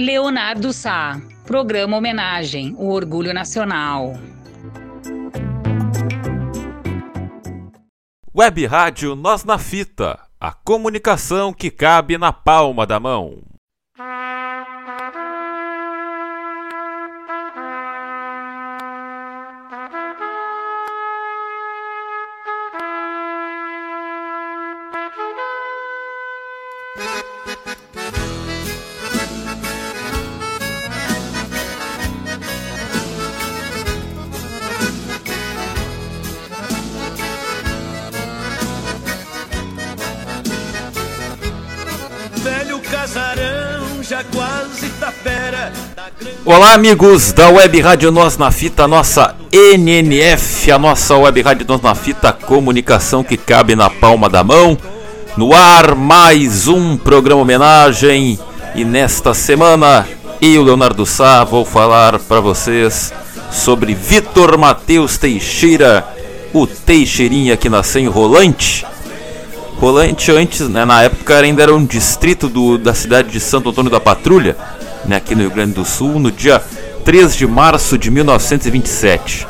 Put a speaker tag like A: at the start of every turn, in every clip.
A: Leonardo Sá, programa homenagem, o orgulho nacional.
B: Web Rádio Nós na Fita, a comunicação que cabe na palma da mão. Olá, amigos da Web Rádio Nós na Fita, nossa NNF, a nossa Web Rádio Nós na Fita, comunicação que cabe na palma da mão. No ar, mais um programa homenagem. E nesta semana, eu, Leonardo Sá, vou falar para vocês sobre Vitor Matheus Teixeira, o Teixeirinha que nasceu em Rolante. Rolante antes, né, na época ainda era um distrito do, da cidade de Santo Antônio da Patrulha né, aqui no Rio Grande do Sul, no dia 3 de março de 1927.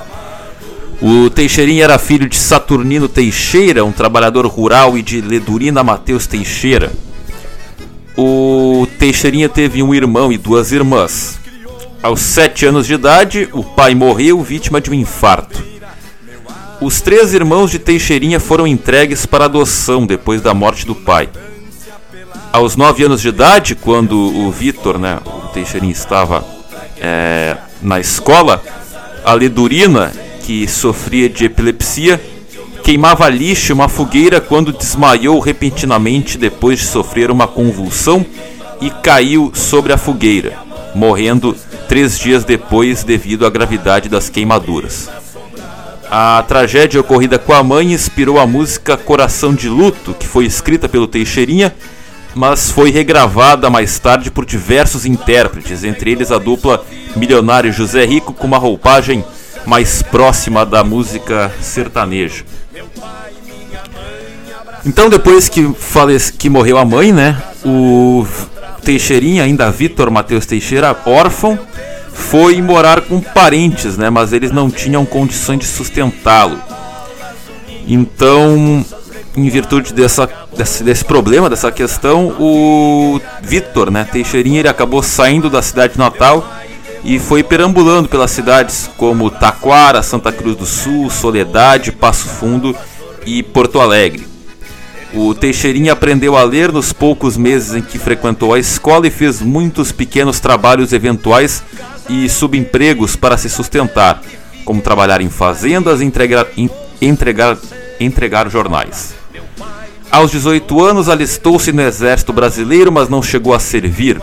B: O Teixeirinha era filho de Saturnino Teixeira, um trabalhador rural, e de Ledurina Mateus Teixeira. O Teixeirinha teve um irmão e duas irmãs. Aos sete anos de idade, o pai morreu vítima de um infarto. Os três irmãos de Teixeirinha foram entregues para adoção depois da morte do pai. Aos nove anos de idade, quando o Vitor, né, o Teixeirinha estava é, na escola, a Ledurina, que sofria de epilepsia, queimava lixo em uma fogueira quando desmaiou repentinamente depois de sofrer uma convulsão e caiu sobre a fogueira, morrendo três dias depois devido à gravidade das queimaduras. A tragédia ocorrida com a mãe inspirou a música Coração de Luto, que foi escrita pelo Teixeirinha mas foi regravada mais tarde por diversos intérpretes, entre eles a dupla Milionário José Rico com uma roupagem mais próxima da música sertaneja. Então depois que, falece, que morreu a mãe, né, o Teixeirinha, ainda Vitor Matheus Teixeira, órfão, foi morar com parentes, né, mas eles não tinham condições de sustentá-lo. Então em virtude dessa, desse, desse problema, dessa questão, o Vitor, né, Teixeirinha, ele acabou saindo da cidade natal e foi perambulando pelas cidades como Taquara, Santa Cruz do Sul, Soledade, Passo Fundo e Porto Alegre. O Teixeirinha aprendeu a ler nos poucos meses em que frequentou a escola e fez muitos pequenos trabalhos eventuais e subempregos para se sustentar, como trabalhar em fazendas e entregar, entregar, entregar jornais. Aos 18 anos, alistou-se no Exército Brasileiro, mas não chegou a servir.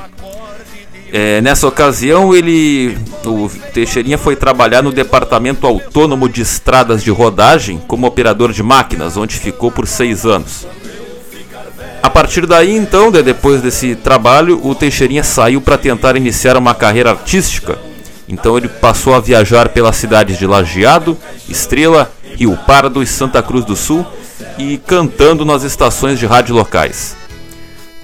B: É, nessa ocasião, ele, o Teixeirinha foi trabalhar no Departamento Autônomo de Estradas de Rodagem como operador de máquinas, onde ficou por seis anos. A partir daí, então, depois desse trabalho, o Teixeirinha saiu para tentar iniciar uma carreira artística. Então ele passou a viajar pelas cidades de Lajeado, Estrela, Rio Pardo e Santa Cruz do Sul e cantando nas estações de rádio locais.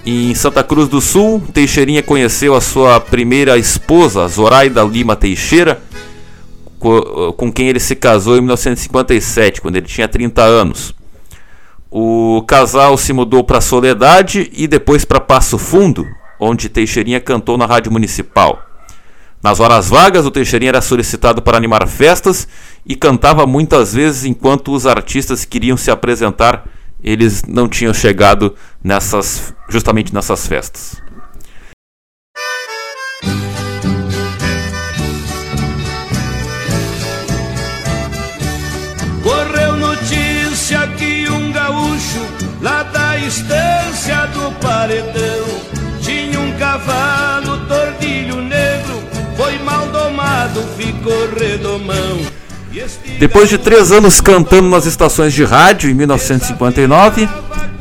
B: Em Santa Cruz do Sul, Teixeirinha conheceu a sua primeira esposa, Zoraida Lima Teixeira, com quem ele se casou em 1957, quando ele tinha 30 anos. O casal se mudou para Soledade e depois para Passo Fundo, onde Teixeirinha cantou na rádio municipal. Nas horas vagas, o Teixeirinha era solicitado para animar festas e cantava muitas vezes enquanto os artistas queriam se apresentar, eles não tinham chegado nessas justamente nessas festas.
C: Correu notícia que um gaúcho lá da estância do paredão tinha um cavalo domado, ficou redomão.
B: Depois de três anos cantando nas estações de rádio, em 1959,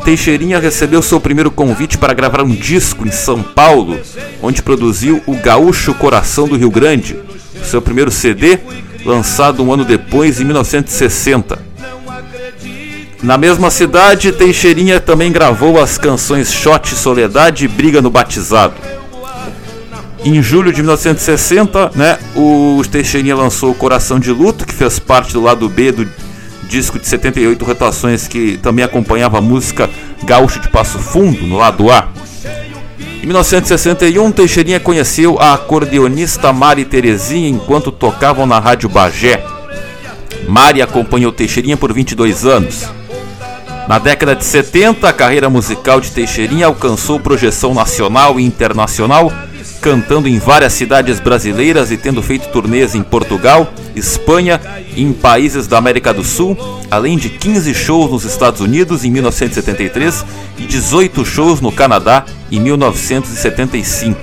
B: Teixeirinha recebeu seu primeiro convite para gravar um disco em São Paulo, onde produziu o Gaúcho Coração do Rio Grande, seu primeiro CD, lançado um ano depois, em 1960. Na mesma cidade, Teixeirinha também gravou as canções Shot Soledade e Briga no Batizado. Em julho de 1960, né, o Teixeirinha lançou Coração de Luto, que fez parte do lado B do disco de 78 rotações que também acompanhava a música Gaúcho de Passo Fundo, no lado A. Em 1961, Teixeirinha conheceu a acordeonista Mari Terezinha enquanto tocavam na Rádio Bagé. Mari acompanhou Teixeirinha por 22 anos. Na década de 70, a carreira musical de Teixeirinha alcançou projeção nacional e internacional cantando em várias cidades brasileiras e tendo feito turnês em Portugal, Espanha e em países da América do Sul, além de 15 shows nos Estados Unidos em 1973 e 18 shows no Canadá em 1975.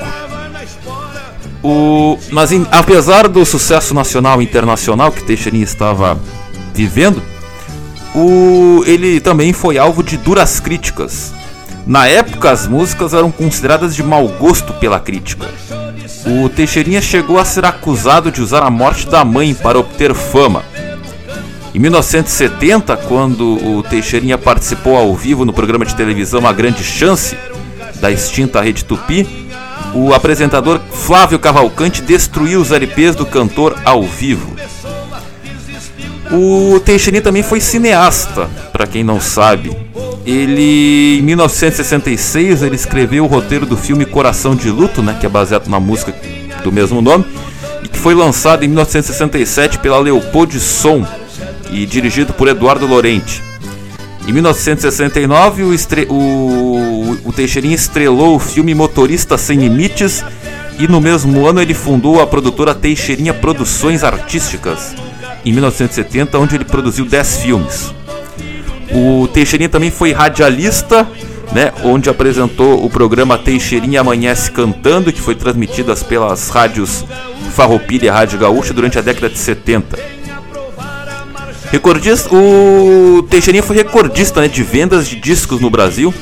B: O, mas em, apesar do sucesso nacional e internacional que Teixeirinha estava vivendo, o, ele também foi alvo de duras críticas na época, as músicas eram consideradas de mau gosto pela crítica. O Teixeirinha chegou a ser acusado de usar a morte da mãe para obter fama. Em 1970, quando o Teixeirinha participou ao vivo no programa de televisão A Grande Chance, da extinta Rede Tupi, o apresentador Flávio Cavalcante destruiu os LPs do cantor ao vivo. O Teixeirinha também foi cineasta, para quem não sabe. Ele, em 1966, ele escreveu o roteiro do filme Coração de Luto, né, que é baseado na música do mesmo nome, e que foi lançado em 1967 pela Leopold Som e dirigido por Eduardo Lorente. Em 1969, o, o... o Teixeirinha estrelou o filme Motorista Sem Limites e no mesmo ano ele fundou a produtora Teixeirinha Produções Artísticas, em 1970, onde ele produziu 10 filmes. O Teixeirinha também foi radialista, né, onde apresentou o programa Teixeirinha Amanhece Cantando, que foi transmitido pelas rádios Farroupilha e Rádio Gaúcha durante a década de 70. Recordista, o Teixeirinha foi recordista né, de vendas de discos no Brasil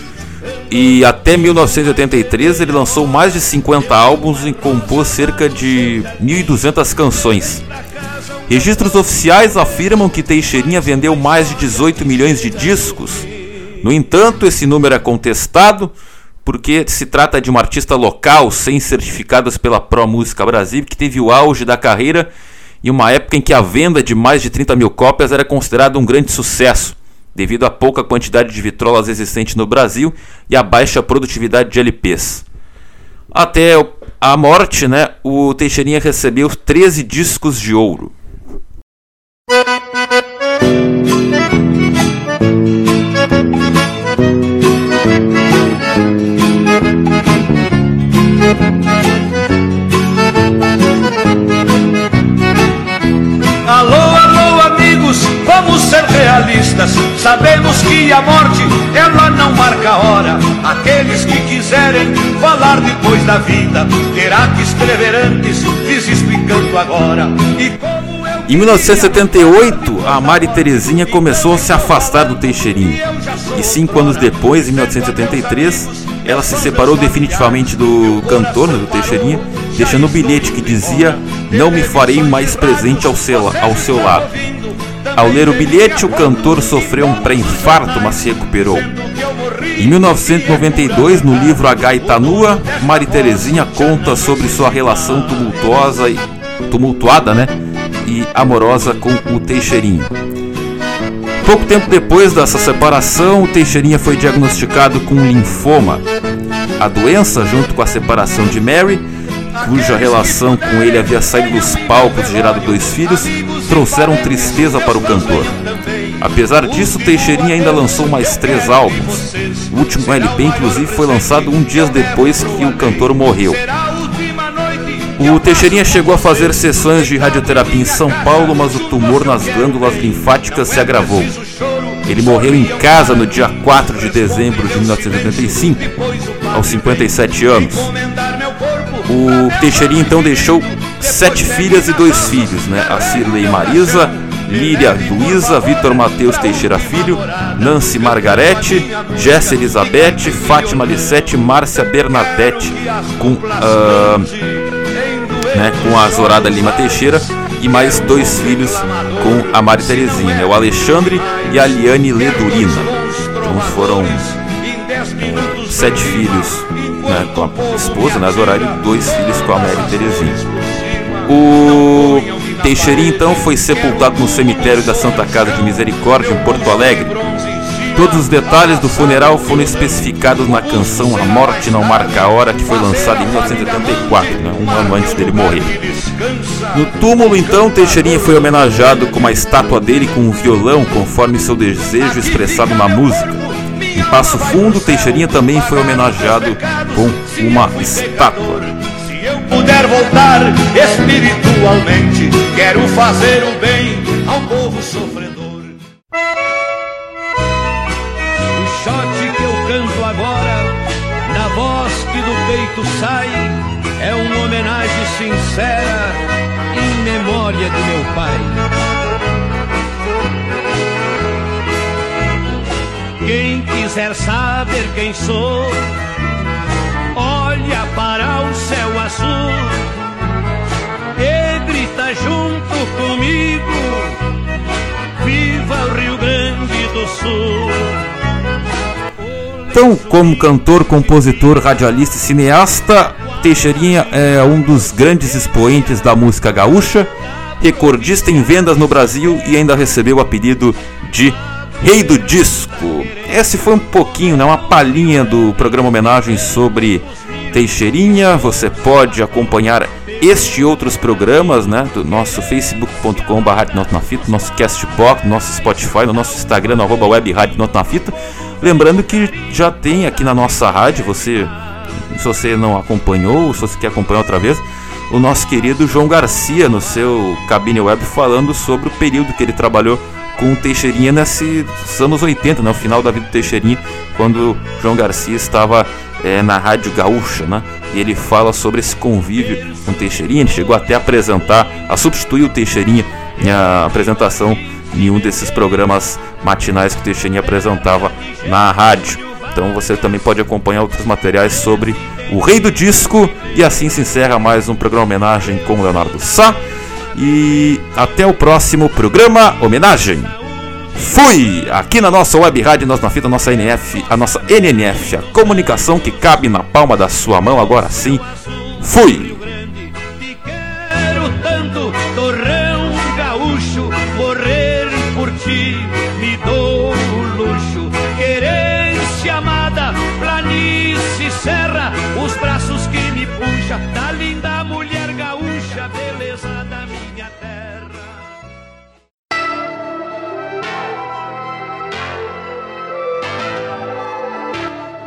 B: e até 1983 ele lançou mais de 50 álbuns e compôs cerca de 1.200 canções. Registros oficiais afirmam que Teixeirinha vendeu mais de 18 milhões de discos. No entanto, esse número é contestado porque se trata de uma artista local sem certificados pela Pro Música Brasil que teve o auge da carreira em uma época em que a venda de mais de 30 mil cópias era considerada um grande sucesso, devido à pouca quantidade de vitrolas existente no Brasil e à baixa produtividade de LPs. Até a morte, né, o Teixeirinha recebeu 13 discos de ouro.
C: Sabemos que a morte, ela não marca a hora. Aqueles que quiserem falar depois da vida, terá que escrever antes, fiz explicando agora. E como
B: em 1978, a Mari Terezinha começou a se afastar do Teixeirinho. E cinco anos depois, em 1983, ela se separou definitivamente do cantor, né, do Teixeirinha, deixando um bilhete que dizia: Não me farei mais presente ao seu, ao seu lado. Ao ler o bilhete, o cantor sofreu um pré-infarto, mas se recuperou. Em 1992, no livro A Gaita Nua, Mari Terezinha conta sobre sua relação tumultuosa e tumultuada, né? E amorosa com o Teixeirinho. Pouco tempo depois dessa separação, o Teixeirinha foi diagnosticado com linfoma. A doença, junto com a separação de Mary, cuja relação com ele havia saído dos palcos e gerado dois filhos, trouxeram tristeza para o cantor. Apesar disso, Teixeirinha ainda lançou mais três álbuns. O último LP, inclusive, foi lançado um dia depois que o cantor morreu. O Teixeirinha chegou a fazer sessões de radioterapia em São Paulo, mas o tumor nas glândulas linfáticas se agravou. Ele morreu em casa no dia 4 de dezembro de 1985, aos 57 anos. O Teixeirinha então deixou sete filhas e dois filhos, né? A Cirlei Marisa, Líria Luísa, Vitor Mateus Teixeira Filho, Nancy Margarete, Jéssica Elizabeth, Fátima Lissete, Márcia Bernadette, com uh, né, com a Zorada Lima Teixeira e mais dois filhos com a Mari Terezinha, né, o Alexandre e a Liane Ledurina. Então foram é, sete filhos né, com a esposa, né, Zoraida, e dois filhos com a Mary Terezinha. O Teixeirinha então foi sepultado no cemitério da Santa Casa de Misericórdia em Porto Alegre. Todos os detalhes do funeral foram especificados na canção A Morte Não Marca a Hora, que foi lançada em 1974, né, um ano antes dele morrer. No túmulo, então, Teixeirinha foi homenageado com uma estátua dele com um violão, conforme seu desejo expressado na música. Em Passo Fundo, Teixeirinha também foi homenageado com uma estátua.
C: Se eu puder voltar espiritualmente, quero fazer o bem ao povo sofredor. Peito sai, é uma homenagem sincera em memória de meu pai. Quem quiser saber quem sou, olha para o céu azul e grita junto comigo: Viva o Rio Grande do Sul!
B: Então, como cantor, compositor, radialista e cineasta, Teixeirinha é um dos grandes expoentes da música gaúcha, recordista em vendas no Brasil e ainda recebeu o apelido de Rei do Disco. Esse foi um pouquinho, né, uma palhinha do programa homenagem sobre Teixeirinha. Você pode acompanhar este e outros programas, né, do nosso facebook.com.br na fita, nosso castbox, nosso Spotify, no nosso Instagram, no arroba web na fita. Lembrando que já tem aqui na nossa rádio, você, se você não acompanhou, se você quer acompanhar outra vez, o nosso querido João Garcia no seu cabine web falando sobre o período que ele trabalhou com o Teixeirinha nesses anos 80, no né, final da vida do Teixeirinha, quando o João Garcia estava é, na Rádio Gaúcha, né? E ele fala sobre esse convívio com Teixeirinha, ele chegou até a apresentar, a substituir o Teixeirinha na apresentação em um desses programas matinais que o Teixeirinha apresentava na rádio. Então você também pode acompanhar outros materiais sobre o Rei do Disco. E assim se encerra mais um programa homenagem com Leonardo Sá. E até o próximo programa homenagem. Fui! Aqui na nossa web rádio, nós na fita, nossa NF, a nossa NNF, a comunicação que cabe na palma da sua mão, agora sim. Fui!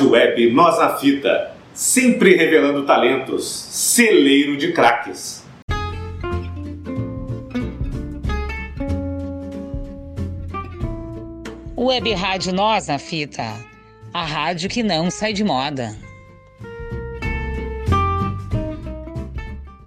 D: Rádio Web Nós na Fita, sempre revelando talentos, celeiro de craques.
A: Web Rádio Nós na Fita. A rádio que não sai de moda.